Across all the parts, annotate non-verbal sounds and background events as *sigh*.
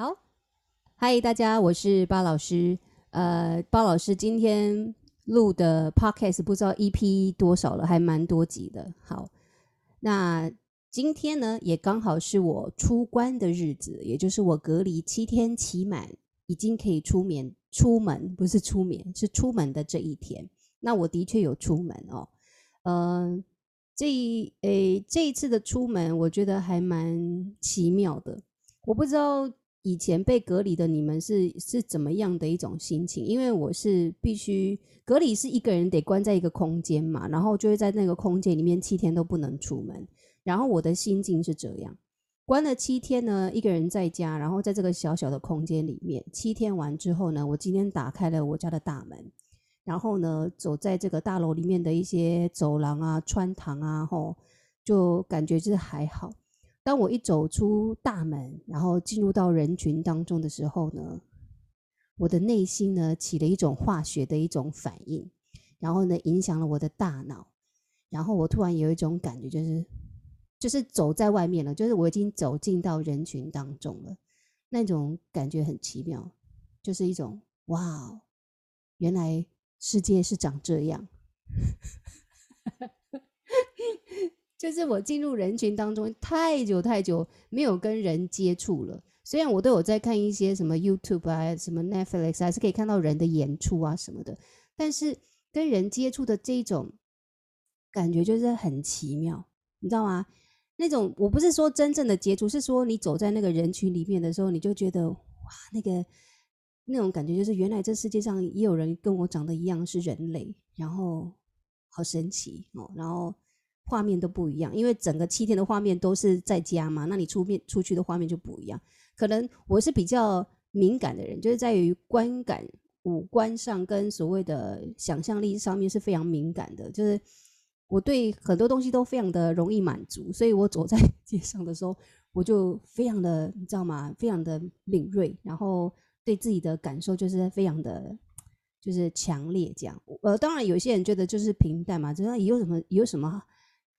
好，嗨，大家，我是巴老师。呃，巴老师今天录的 podcast 不知道 EP 多少了，还蛮多集的。好，那今天呢，也刚好是我出关的日子，也就是我隔离七天期满，已经可以出眠、出门，不是出眠，是出门的这一天。那我的确有出门哦。嗯、呃，这诶、这一次的出门，我觉得还蛮奇妙的。我不知道。以前被隔离的你们是是怎么样的一种心情？因为我是必须隔离，是一个人得关在一个空间嘛，然后就会在那个空间里面七天都不能出门。然后我的心境是这样：关了七天呢，一个人在家，然后在这个小小的空间里面，七天完之后呢，我今天打开了我家的大门，然后呢，走在这个大楼里面的一些走廊啊、穿堂啊，吼，就感觉就是还好。当我一走出大门，然后进入到人群当中的时候呢，我的内心呢起了一种化学的一种反应，然后呢影响了我的大脑，然后我突然有一种感觉，就是就是走在外面了，就是我已经走进到人群当中了，那种感觉很奇妙，就是一种哇，原来世界是长这样。*laughs* 就是我进入人群当中太久太久没有跟人接触了，虽然我都有在看一些什么 YouTube 啊、什么 Netflix，还是可以看到人的演出啊什么的，但是跟人接触的这种感觉就是很奇妙，你知道吗？那种我不是说真正的接触，是说你走在那个人群里面的时候，你就觉得哇，那个那种感觉就是原来这世界上也有人跟我长得一样是人类，然后好神奇哦，然后。画面都不一样，因为整个七天的画面都是在家嘛，那你出面出去的画面就不一样。可能我是比较敏感的人，就是在于观感、五官上跟所谓的想象力上面是非常敏感的，就是我对很多东西都非常的容易满足，所以我走在 *laughs* 街上的时候，我就非常的，你知道吗？非常的敏锐，然后对自己的感受就是非常的，就是强烈这样。呃，当然有些人觉得就是平淡嘛，就是有什么有什么。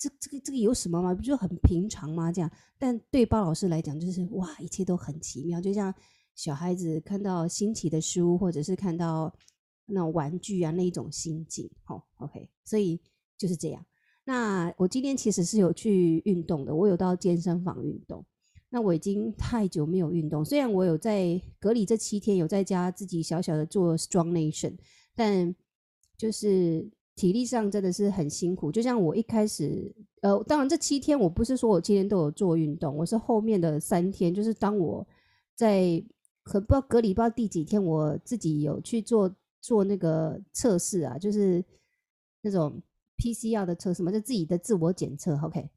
这这个这个有什么吗？不就很平常吗？这样，但对包老师来讲，就是哇，一切都很奇妙，就像小孩子看到新奇的书，或者是看到那种玩具啊，那一种心境。好，OK，所以就是这样。那我今天其实是有去运动的，我有到健身房运动。那我已经太久没有运动，虽然我有在隔离这七天有在家自己小小的做 Strong Nation，但就是。体力上真的是很辛苦，就像我一开始，呃，当然这七天我不是说我七天都有做运动，我是后面的三天，就是当我在可不知道隔离不知道第几天，我自己有去做做那个测试啊，就是那种 PCR 的测试嘛，就自己的自我检测，OK。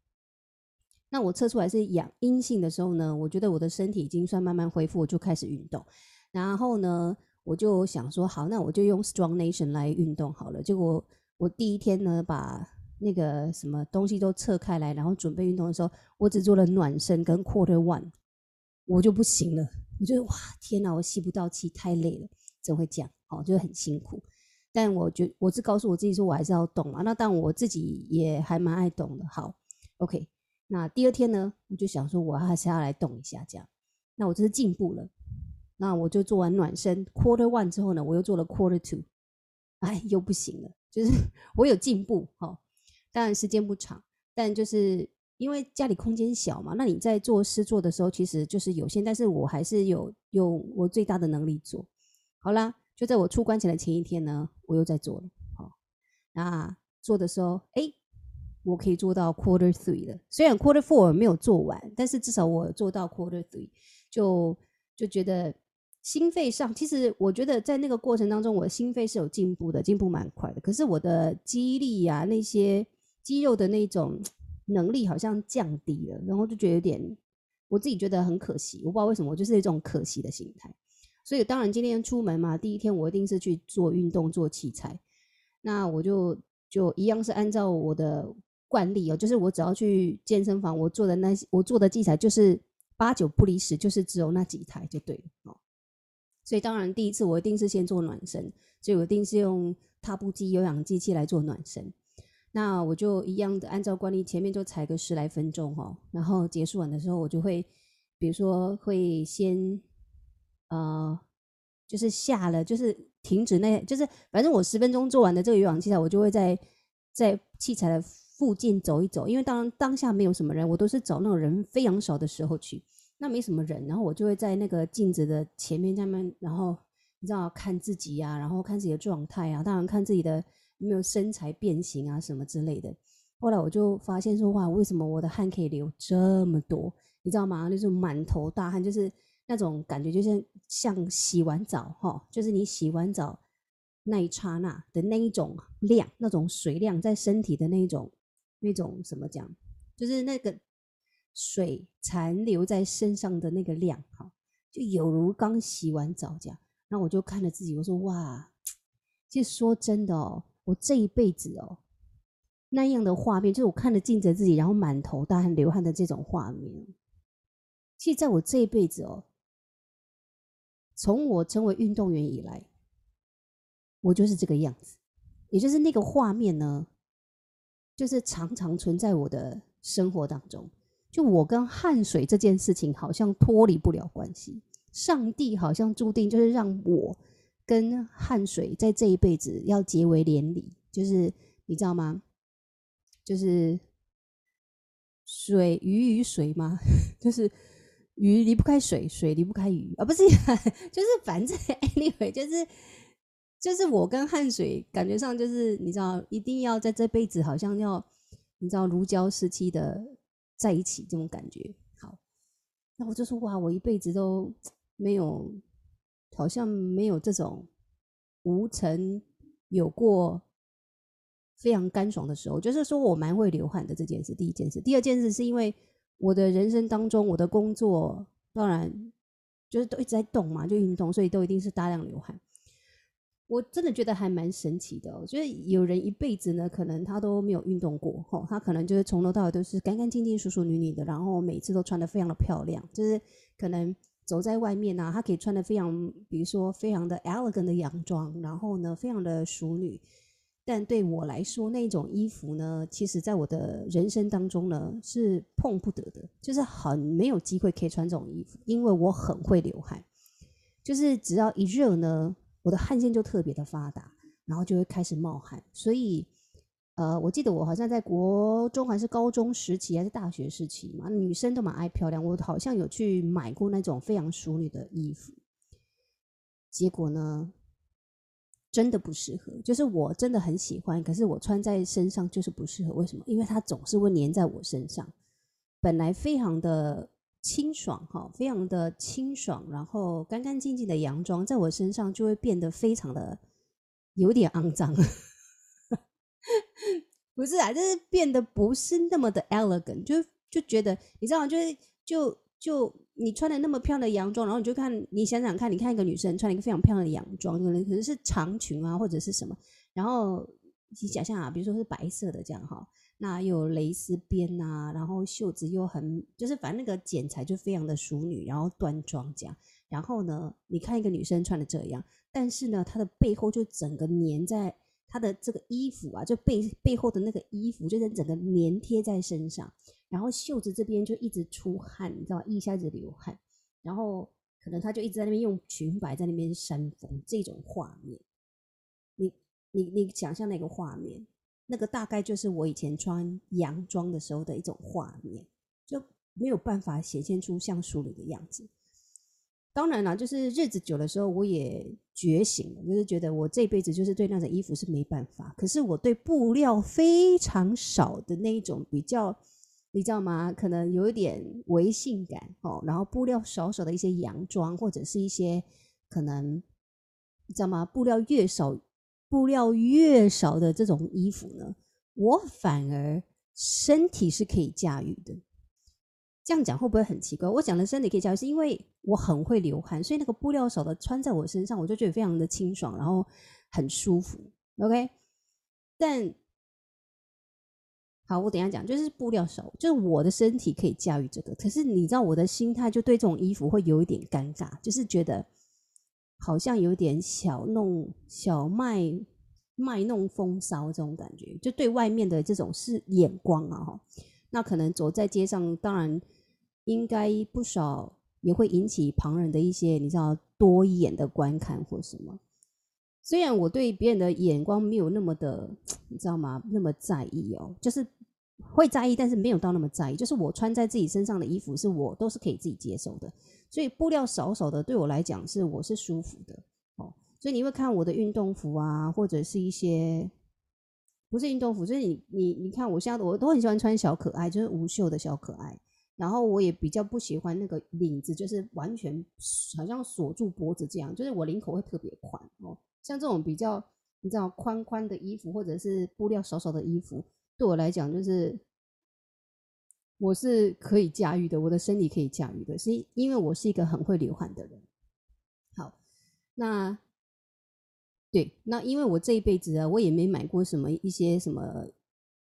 那我测出来是阳阴性的时候呢，我觉得我的身体已经算慢慢恢复，我就开始运动，然后呢，我就想说好，那我就用 Strong Nation 来运动好了，结果。我第一天呢，把那个什么东西都撤开来，然后准备运动的时候，我只做了暖身跟 Quarter One，我就不行了。我觉得哇，天哪，我吸不到气，太累了，怎么会这样？哦，就很辛苦。但我觉我是告诉我自己说，我还是要动嘛。那但我自己也还蛮爱动的。好，OK。那第二天呢，我就想说，我还是要来动一下，这样。那我这是进步了。那我就做完暖身 Quarter One 之后呢，我又做了 Quarter Two，哎，又不行了。就是 *laughs* 我有进步，哈，当然时间不长，但就是因为家里空间小嘛，那你在做施作的时候其实就是有限，但是我还是有用我最大的能力做。好啦，就在我出关前的前一天呢，我又在做了，好，那做的时候，哎，我可以做到 quarter three 了，虽然 quarter four 没有做完，但是至少我做到 quarter three，就就觉得。心肺上，其实我觉得在那个过程当中，我的心肺是有进步的，进步蛮快的。可是我的肌力呀、啊，那些肌肉的那种能力好像降低了，然后就觉得有点，我自己觉得很可惜。我不知道为什么，我就是一种可惜的心态。所以当然今天出门嘛，第一天我一定是去做运动、做器材。那我就就一样是按照我的惯例哦，就是我只要去健身房，我做的那些我做的器材就是八九不离十，就是只有那几台就对了哦。所以当然，第一次我一定是先做暖身，所以我一定是用踏步机、有氧机器来做暖身。那我就一样的按照惯例，前面就踩个十来分钟哦，然后结束完的时候，我就会，比如说会先呃，就是下了，就是停止那，就是反正我十分钟做完的这个有氧器材，我就会在在器材的附近走一走，因为当当下没有什么人，我都是找那种人非常少的时候去，那没什么人，然后我就会在那个镜子的前面下面，然后你知道看自己呀、啊，然后看自己的状态啊，当然看自己的有没有身材变形啊什么之类的。后来我就发现说，哇，为什么我的汗可以流这么多？你知道吗？就是满头大汗，就是那种感觉，就是像洗完澡哈，就是你洗完澡那一刹那的那一种量，那种水量在身体的那一种那种怎么讲？就是那个水残留在身上的那个量哈，就有如刚洗完澡这样。那我就看着自己，我说哇，其实说真的哦，我这一辈子哦。那样的画面，就是我看着镜子自己，然后满头大汗、流汗的这种画面。其实，在我这一辈子哦，从我成为运动员以来，我就是这个样子，也就是那个画面呢，就是常常存在我的生活当中。就我跟汗水这件事情，好像脱离不了关系。上帝好像注定就是让我跟汗水在这一辈子要结为连理，就是你知道吗？就是水鱼与水吗？*laughs* 就是鱼离不开水，水离不开鱼啊，不是，*laughs* 就是反正 anyway，就是就是我跟汗水感觉上就是你知道，一定要在这辈子好像要你知道如胶似漆的在一起这种感觉。好，那我就说哇，我一辈子都没有，好像没有这种无曾有过。非常干爽的时候，就是说我蛮会流汗的这件事。第一件事，第二件事是因为我的人生当中，我的工作当然就是都一直在动嘛，就运动，所以都一定是大量流汗。我真的觉得还蛮神奇的。我觉得有人一辈子呢，可能他都没有运动过，吼，他可能就是从头到尾都是干干净净、淑淑女女的，然后每次都穿得非常的漂亮，就是可能走在外面啊，他可以穿得非常，比如说非常的 elegant 的洋装，然后呢，非常的淑女。但对我来说，那种衣服呢，其实在我的人生当中呢，是碰不得的，就是很没有机会可以穿这种衣服，因为我很会流汗，就是只要一热呢，我的汗腺就特别的发达，然后就会开始冒汗。所以，呃，我记得我好像在国中还是高中时期，还是大学时期嘛，女生都蛮爱漂亮，我好像有去买过那种非常淑女的衣服，结果呢，真的不适合，就是我真的很喜欢，可是我穿在身上就是不适合。为什么？因为它总是会粘在我身上。本来非常的清爽哈，非常的清爽，然后干干净净的洋装，在我身上就会变得非常的有点肮脏。*laughs* 不是啊，就是变得不是那么的 elegant，就就觉得你知道吗？就是就就。你穿的那么漂亮的洋装，然后你就看，你想想看，你看一个女生穿了一个非常漂亮的洋装，可能可能是长裙啊，或者是什么，然后你想象啊，比如说是白色的这样哈，那有蕾丝边啊，然后袖子又很，就是反正那个剪裁就非常的淑女，然后端庄这样，然后呢，你看一个女生穿的这样，但是呢，她的背后就整个粘在她的这个衣服啊，就背背后的那个衣服，就是整个粘贴在身上。然后袖子这边就一直出汗，你知道？一下子流汗，然后可能他就一直在那边用裙摆在那边扇风，这种画面，你你你想象那个画面，那个大概就是我以前穿洋装的时候的一种画面，就没有办法显现出像淑女的样子。当然了，就是日子久的时候，我也觉醒了，就是觉得我这辈子就是对那种衣服是没办法。可是我对布料非常少的那一种比较。你知道吗？可能有一点微性感哦，然后布料少少的一些洋装，或者是一些可能你知道吗？布料越少，布料越少的这种衣服呢，我反而身体是可以驾驭的。这样讲会不会很奇怪？我讲的身体可以驾驭，是因为我很会流汗，所以那个布料少的穿在我身上，我就觉得非常的清爽，然后很舒服。OK，但。好，我等下讲，就是布料少，就是我的身体可以驾驭这个。可是你知道我的心态就对这种衣服会有一点尴尬，就是觉得好像有点小弄小卖卖弄风骚这种感觉，就对外面的这种是眼光啊哈。那可能走在街上，当然应该不少也会引起旁人的一些你知道多眼的观看或什么。虽然我对别人的眼光没有那么的，你知道吗？那么在意哦，就是会在意，但是没有到那么在意。就是我穿在自己身上的衣服，是我都是可以自己接受的。所以布料少少的，对我来讲是我是舒服的哦。所以你会看我的运动服啊，或者是一些不是运动服，就是你你你看我现在我都很喜欢穿小可爱，就是无袖的小可爱。然后我也比较不喜欢那个领子，就是完全好像锁住脖子这样，就是我领口会特别宽哦。像这种比较你知道宽宽的衣服，或者是布料少少的衣服，对我来讲就是我是可以驾驭的，我的身体可以驾驭的，是因为我是一个很会流汗的人。好，那对，那因为我这一辈子啊，我也没买过什么一些什么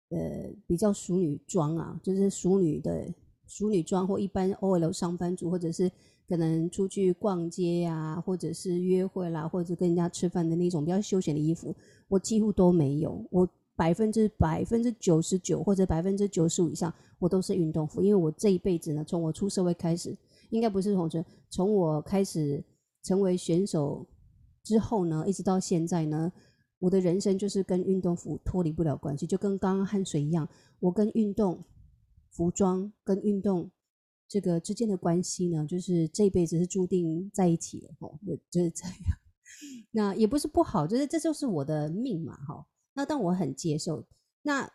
呃比较淑女装啊，就是淑女的淑女装或一般 OL 上班族，或者是。可能出去逛街呀、啊，或者是约会啦，或者跟人家吃饭的那种比较休闲的衣服，我几乎都没有。我百分之百分之九十九或者百分之九十五以上，我都是运动服。因为我这一辈子呢，从我出社会开始，应该不是从这，从我开始成为选手之后呢，一直到现在呢，我的人生就是跟运动服脱离不了关系，就跟刚刚汗水一样，我跟运动服装跟运动。这个之间的关系呢，就是这一辈子是注定在一起的哦，就是这样。*laughs* 那也不是不好，就是这就是我的命嘛，哈。那但我很接受。那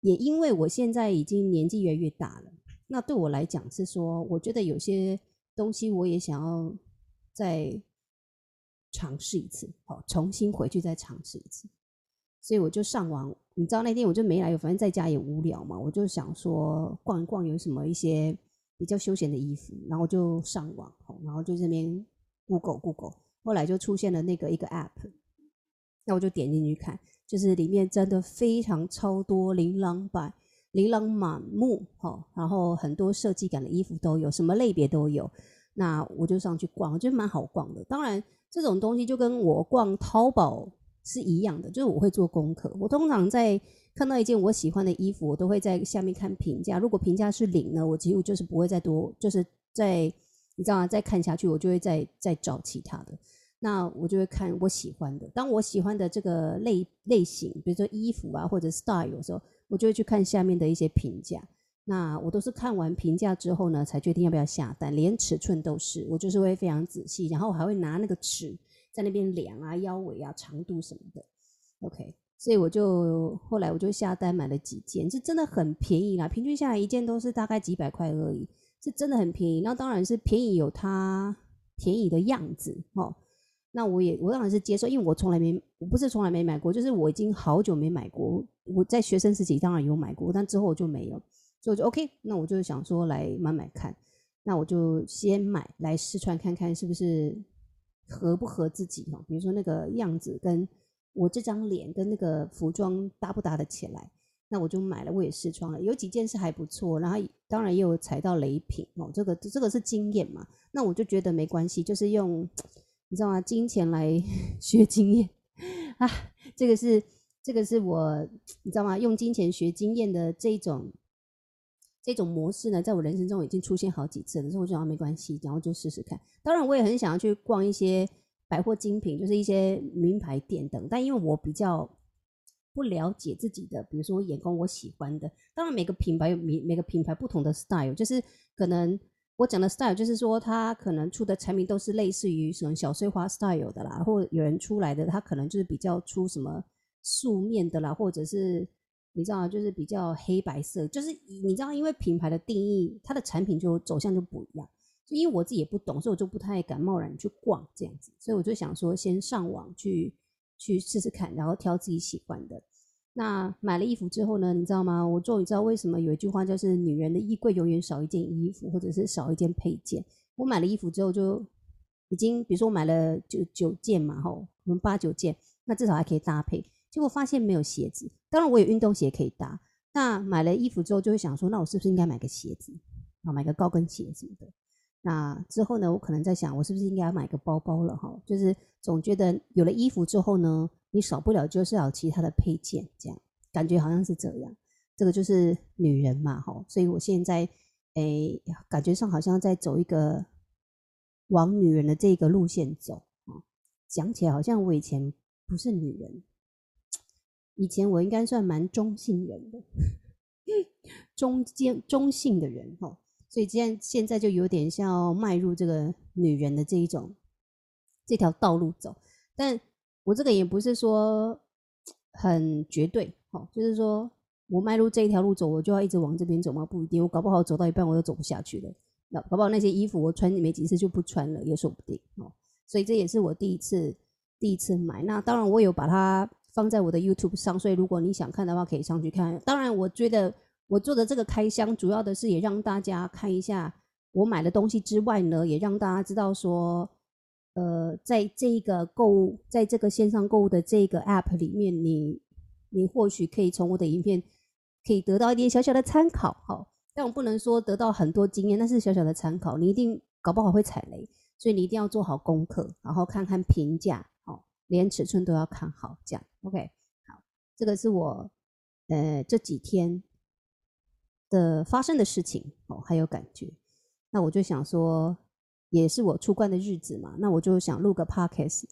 也因为我现在已经年纪越来越大了，那对我来讲是说，我觉得有些东西我也想要再尝试一次，好，重新回去再尝试一次。所以我就上网，你知道那天我就没来，反正在家也无聊嘛，我就想说逛一逛，有什么一些。比较休闲的衣服，然后就上网，然后就这边 Google Google，后来就出现了那个一个 App，那我就点进去看，就是里面真的非常超多琳琅百琳琅满目，哈，然后很多设计感的衣服都有，什么类别都有，那我就上去逛，我觉得蛮好逛的。当然，这种东西就跟我逛淘宝是一样的，就是我会做功课，我通常在。看到一件我喜欢的衣服，我都会在下面看评价。如果评价是零呢，我几乎就是不会再多，就是在你知道吗？再看下去，我就会再再找其他的。那我就会看我喜欢的。当我喜欢的这个类类型，比如说衣服啊或者 style 的时候，我就会去看下面的一些评价。那我都是看完评价之后呢，才决定要不要下单，连尺寸都是，我就是会非常仔细，然后我还会拿那个尺在那边量啊，腰围啊，长度什么的。OK。所以我就后来我就下单买了几件，是真的很便宜啦，平均下来一件都是大概几百块而已，是真的很便宜。那当然是便宜有它便宜的样子哦。那我也我当然是接受，因为我从来没我不是从来没买过，就是我已经好久没买过。我在学生时期当然有买过，但之后我就没有，所以就 OK。那我就想说来买买看，那我就先买来试穿看看是不是合不合自己哦。比如说那个样子跟。我这张脸跟那个服装搭不搭得起来？那我就买了，我也试穿了，有几件是还不错，然后当然也有踩到雷品哦。这个这个是经验嘛，那我就觉得没关系，就是用你知道吗？金钱来 *laughs* 学经验啊，这个是这个是我你知道吗？用金钱学经验的这种这种模式呢，在我人生中已经出现好几次了，所以我觉得没关系，然后就试试看。当然，我也很想要去逛一些。百货精品就是一些名牌店等，但因为我比较不了解自己的，比如说眼光我喜欢的，当然每个品牌有每每个品牌不同的 style，就是可能我讲的 style 就是说它可能出的产品都是类似于什么小碎花 style 的啦，或有人出来的他可能就是比较出什么素面的啦，或者是你知道就是比较黑白色，就是你知道因为品牌的定义，它的产品就走向就不一样。因为我自己也不懂，所以我就不太敢贸然去逛这样子，所以我就想说，先上网去去试试看，然后挑自己喜欢的。那买了衣服之后呢，你知道吗？我终于知道为什么有一句话就是“女人的衣柜永远少一件衣服，或者是少一件配件”。我买了衣服之后，就已经比如说我买了九九件嘛，吼，我们八九件，那至少还可以搭配。结果发现没有鞋子，当然我有运动鞋可以搭。那买了衣服之后，就会想说，那我是不是应该买个鞋子啊，买个高跟鞋什么的。那之后呢，我可能在想，我是不是应该要买个包包了哈？就是总觉得有了衣服之后呢，你少不了就是要其他的配件，这样感觉好像是这样。这个就是女人嘛哈，所以我现在诶感觉上好像在走一个往女人的这个路线走啊。讲起来好像我以前不是女人，以前我应该算蛮中性人的，*laughs* 中间中性的人哈。所以现现在就有点像迈入这个女人的这一种这条道路走，但我这个也不是说很绝对，哈，就是说。我迈入这一条路走，我就要一直往这边走吗？不一定，我搞不好走到一半我又走不下去了。那搞不好那些衣服我穿没几次就不穿了，也说不定哦。所以这也是我第一次第一次买。那当然我有把它放在我的 YouTube 上，所以如果你想看的话，可以上去看。当然，我觉得我做的这个开箱，主要的是也让大家看一下我买的东西之外呢，也让大家知道说，呃，在这个购物，在这个线上购物的这个 App 里面，你你或许可以从我的影片。可以得到一点小小的参考，哈，但我不能说得到很多经验，那是小小的参考。你一定搞不好会踩雷，所以你一定要做好功课，然后看看评价，哦，连尺寸都要看好，这样，OK，好，这个是我呃这几天的发生的事情，哦，还有感觉。那我就想说，也是我出关的日子嘛，那我就想录个 Podcast，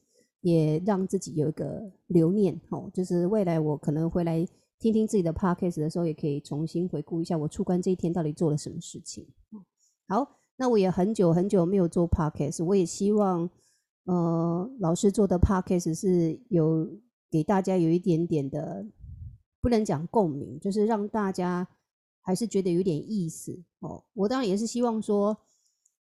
也让自己有一个留念，哦，就是未来我可能回来。听听自己的 podcast 的时候，也可以重新回顾一下我出关这一天到底做了什么事情。好，那我也很久很久没有做 podcast，我也希望，呃，老师做的 podcast 是有给大家有一点点的，不能讲共鸣，就是让大家还是觉得有点意思哦。我当然也是希望说，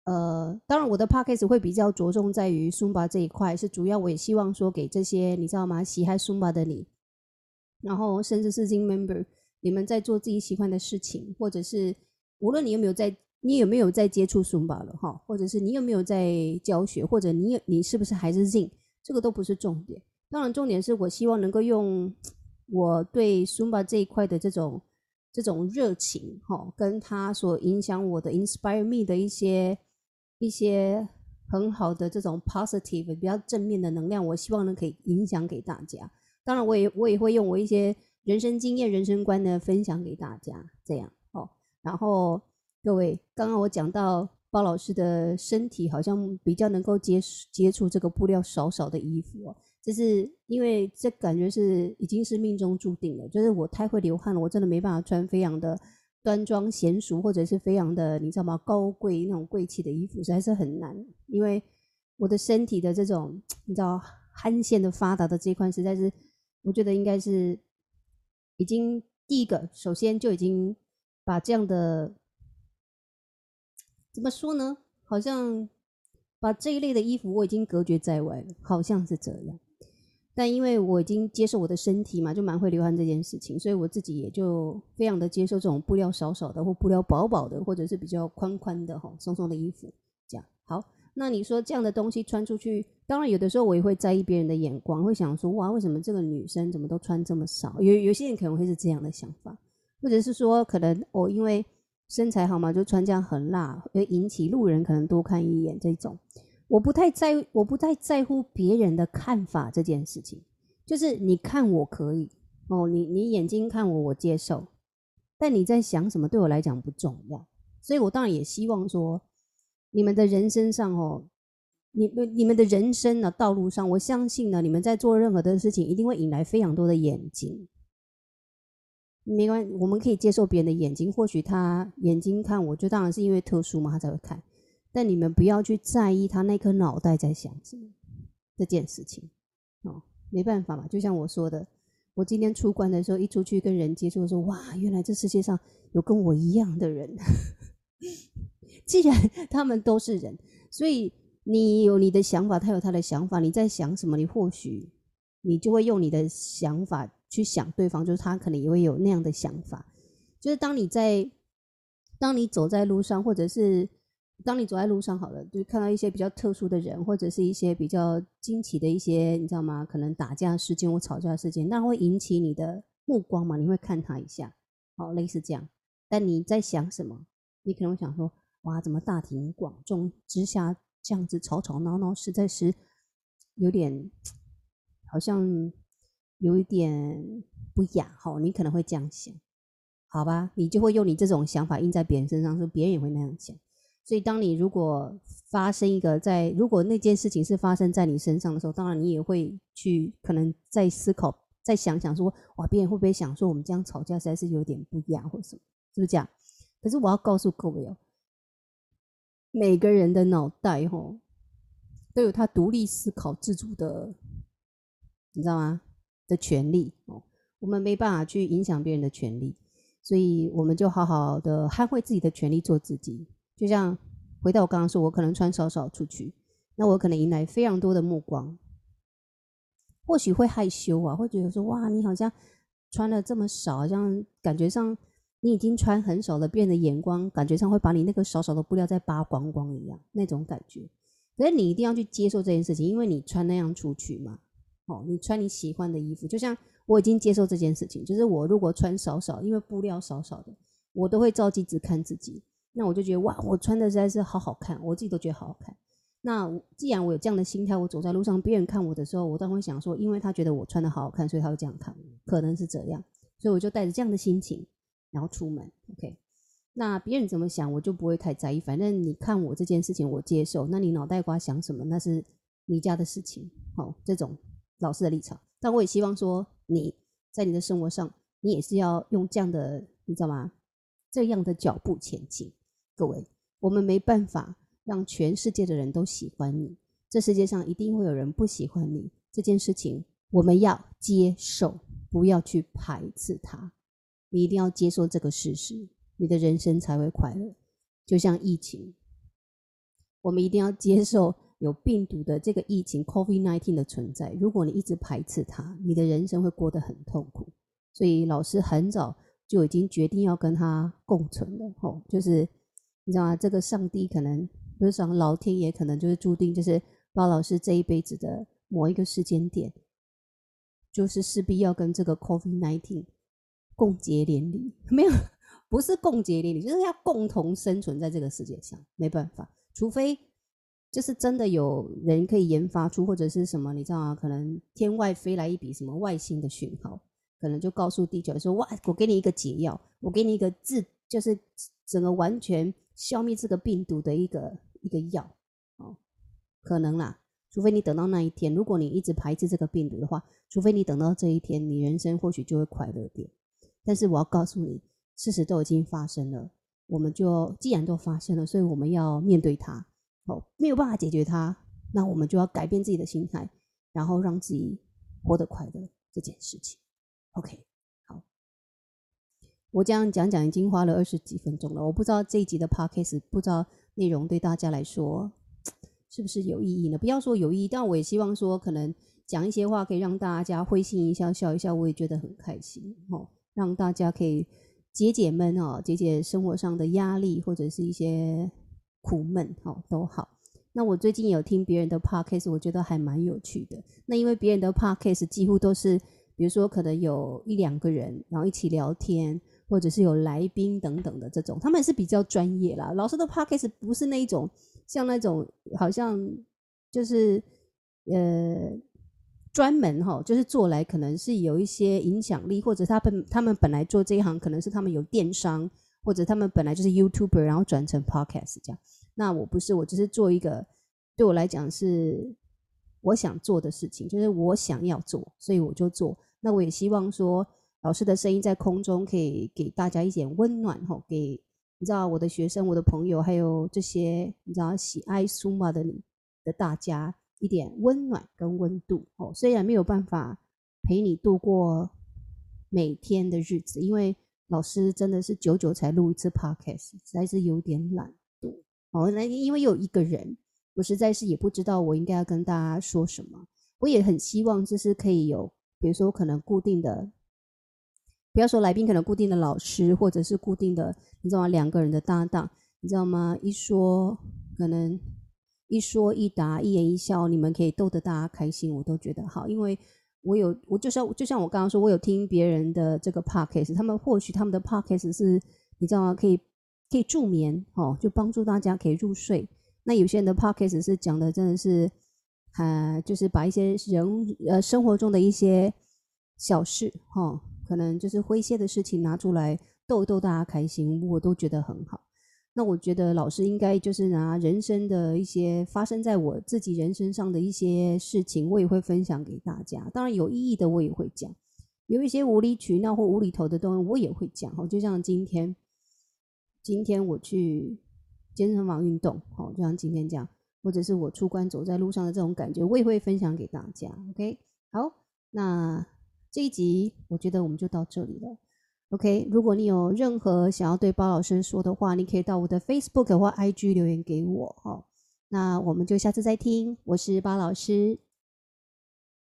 呃，当然我的 podcast 会比较着重在于 Sumba 这一块，是主要我也希望说给这些你知道吗？喜爱 Sumba 的你。然后，甚至是新 member，你们在做自己喜欢的事情，或者是无论你有没有在，你有没有在接触 Sumba 了哈，或者是你有没有在教学，或者你有你是不是还是 Zin，这个都不是重点。当然，重点是我希望能够用我对 Sumba 这一块的这种这种热情哈，跟他所影响我的 inspire me 的一些一些很好的这种 positive 比较正面的能量，我希望能可以影响给大家。当然，我也我也会用我一些人生经验、人生观呢分享给大家，这样哦。然后各位，刚刚我讲到包老师的身体好像比较能够接接触这个布料少少的衣服哦，就是因为这感觉是已经是命中注定了，就是我太会流汗了，我真的没办法穿非常的端庄娴熟或者是非常的你知道吗？高贵那种贵气的衣服，实在是很难，因为我的身体的这种你知道汗腺的发达的这一块实在是。我觉得应该是已经第一个，首先就已经把这样的怎么说呢？好像把这一类的衣服我已经隔绝在外了，好像是这样。但因为我已经接受我的身体嘛，就蛮会流汗这件事情，所以我自己也就非常的接受这种布料少少的，或布料薄薄的，或者是比较宽宽的、哈松松的衣服，这样好。那你说这样的东西穿出去，当然有的时候我也会在意别人的眼光，会想说哇，为什么这个女生怎么都穿这么少？有有些人可能会是这样的想法，或者是说可能哦，因为身材好嘛，就穿这样很辣，会引起路人可能多看一眼这种。我不太在，我不太在乎别人的看法这件事情，就是你看我可以哦，你你眼睛看我我接受，但你在想什么对我来讲不重要，所以我当然也希望说。你们的人生上哦，你们你们的人生的道路上，我相信呢，你们在做任何的事情，一定会引来非常多的眼睛。没关系，我们可以接受别人的眼睛，或许他眼睛看我，就当然是因为特殊嘛，他才会看。但你们不要去在意他那颗脑袋在想什么这件事情哦，没办法嘛，就像我说的，我今天出关的时候，一出去跟人接触的时候，哇，原来这世界上有跟我一样的人。*laughs* 既然他们都是人，所以你有你的想法，他有他的想法。你在想什么？你或许你就会用你的想法去想对方，就是他可能也会有那样的想法。就是当你在当你走在路上，或者是当你走在路上好了，就看到一些比较特殊的人，或者是一些比较惊奇的一些，你知道吗？可能打架事件或吵架事件，那会引起你的目光嘛？你会看他一下，好，类似这样。但你在想什么？你可能会想说。哇，怎么大庭广众之下这样子吵吵闹闹，实在是有点好像有一点不雅哈。你可能会这样想，好吧？你就会用你这种想法印在别人身上，说别人也会那样想。所以当你如果发生一个在，如果那件事情是发生在你身上的时候，当然你也会去可能在思考，再想想说，哇，别人会不会想说我们这样吵架实在是有点不雅或者什么，是不是这样？可是我要告诉各位哦，每个人的脑袋吼都有他独立思考自主的，你知道吗？的权利哦，我们没办法去影响别人的权利，所以我们就好好的捍卫自己的权利，做自己。就像回到我刚刚说，我可能穿少少出去，那我可能迎来非常多的目光，或许会害羞啊，会觉得说哇，你好像穿了这么少，好像感觉上你已经穿很少了，别人的眼光感觉上会把你那个少少的布料再扒光光一样，那种感觉。可是你一定要去接受这件事情，因为你穿那样出去嘛，哦，你穿你喜欢的衣服，就像我已经接受这件事情，就是我如果穿少少，因为布料少少的，我都会照镜子看自己。那我就觉得哇，我穿的实在是好好看，我自己都觉得好好看。那既然我有这样的心态，我走在路上，别人看我的时候，我当然会想说，因为他觉得我穿的好好看，所以他会这样看我，可能是这样。所以我就带着这样的心情，然后出门。OK，那别人怎么想，我就不会太在意。反正你看我这件事情，我接受。那你脑袋瓜想什么，那是你家的事情。好，这种老师的立场。但我也希望说，你在你的生活上，你也是要用这样的，你知道吗？这样的脚步前进。各位，我们没办法让全世界的人都喜欢你，这世界上一定会有人不喜欢你。这件事情我们要接受，不要去排斥它。你一定要接受这个事实，你的人生才会快乐。就像疫情，我们一定要接受有病毒的这个疫情 （COVID-19） 的存在。如果你一直排斥它，你的人生会过得很痛苦。所以老师很早就已经决定要跟他共存了，吼，就是。你知道吗？这个上帝可能，不是说老天爷可能就是注定，就是包老师这一辈子的某一个时间点，就是势必要跟这个 COVID-19 共结连理。*laughs* 没有，不是共结连理，就是要共同生存在这个世界上。没办法，除非就是真的有人可以研发出或者是什么，你知道吗？可能天外飞来一笔什么外星的讯号，可能就告诉地球说：“哇，我给你一个解药，我给你一个治，就是整个完全。”消灭这个病毒的一个一个药，哦，可能啦，除非你等到那一天。如果你一直排斥这个病毒的话，除非你等到这一天，你人生或许就会快乐点。但是我要告诉你，事实都已经发生了，我们就既然都发生了，所以我们要面对它。哦，没有办法解决它，那我们就要改变自己的心态，然后让自己活得快乐这件事情。OK。我这样讲讲已经花了二十几分钟了，我不知道这一集的 podcast 不知道内容对大家来说是不是有意义呢？不要说有意义，但我也希望说可能讲一些话可以让大家会心一笑，笑一笑，我也觉得很开心哦。让大家可以解解闷哦，解解生活上的压力或者是一些苦闷哦，都好。那我最近有听别人的 podcast，我觉得还蛮有趣的。那因为别人的 podcast 几乎都是，比如说可能有一两个人，然后一起聊天。或者是有来宾等等的这种，他们是比较专业啦。老师的 podcast 不是那一种，像那种好像就是呃专门哈，就是做来可能是有一些影响力，或者他本他们本来做这一行，可能是他们有电商，或者他们本来就是 YouTuber，然后转成 podcast 这样。那我不是，我只是做一个对我来讲是我想做的事情，就是我想要做，所以我就做。那我也希望说。老师的声音在空中可以给大家一点温暖，吼，给你知道我的学生、我的朋友，还有这些你知道喜爱苏玛的你的大家一点温暖跟温度，哦，虽然没有办法陪你度过每天的日子，因为老师真的是久久才录一次 podcast，实在是有点懒惰，哦，那因为有一个人，我实在是也不知道我应该要跟大家说什么，我也很希望就是可以有，比如说可能固定的。不要说来宾可能固定的老师，或者是固定的，你知道吗？两个人的搭档，你知道吗？一说可能一说一答，一言一笑，你们可以逗得大家开心，我都觉得好。因为我有，我就像就像我刚刚说，我有听别人的这个 podcast，他们或许他们的 podcast 是，你知道吗？可以可以助眠哦，就帮助大家可以入睡。那有些人的 podcast 是讲的真的是，呃，就是把一些人呃生活中的一些小事哈。哦可能就是诙谐的事情拿出来逗逗大家开心，我都觉得很好。那我觉得老师应该就是拿人生的一些发生在我自己人生上的一些事情，我也会分享给大家。当然有意义的我也会讲，有一些无理取闹或无厘头的东西我也会讲。好，就像今天，今天我去健身房运动，好，就像今天这样，或者是我出关走在路上的这种感觉，我也会分享给大家。OK，好，那这一集我觉得我们就到这里了。OK，如果你有任何想要对包老师说的话，你可以到我的 Facebook 或 IG 留言给我。哦，那我们就下次再听。我是包老师。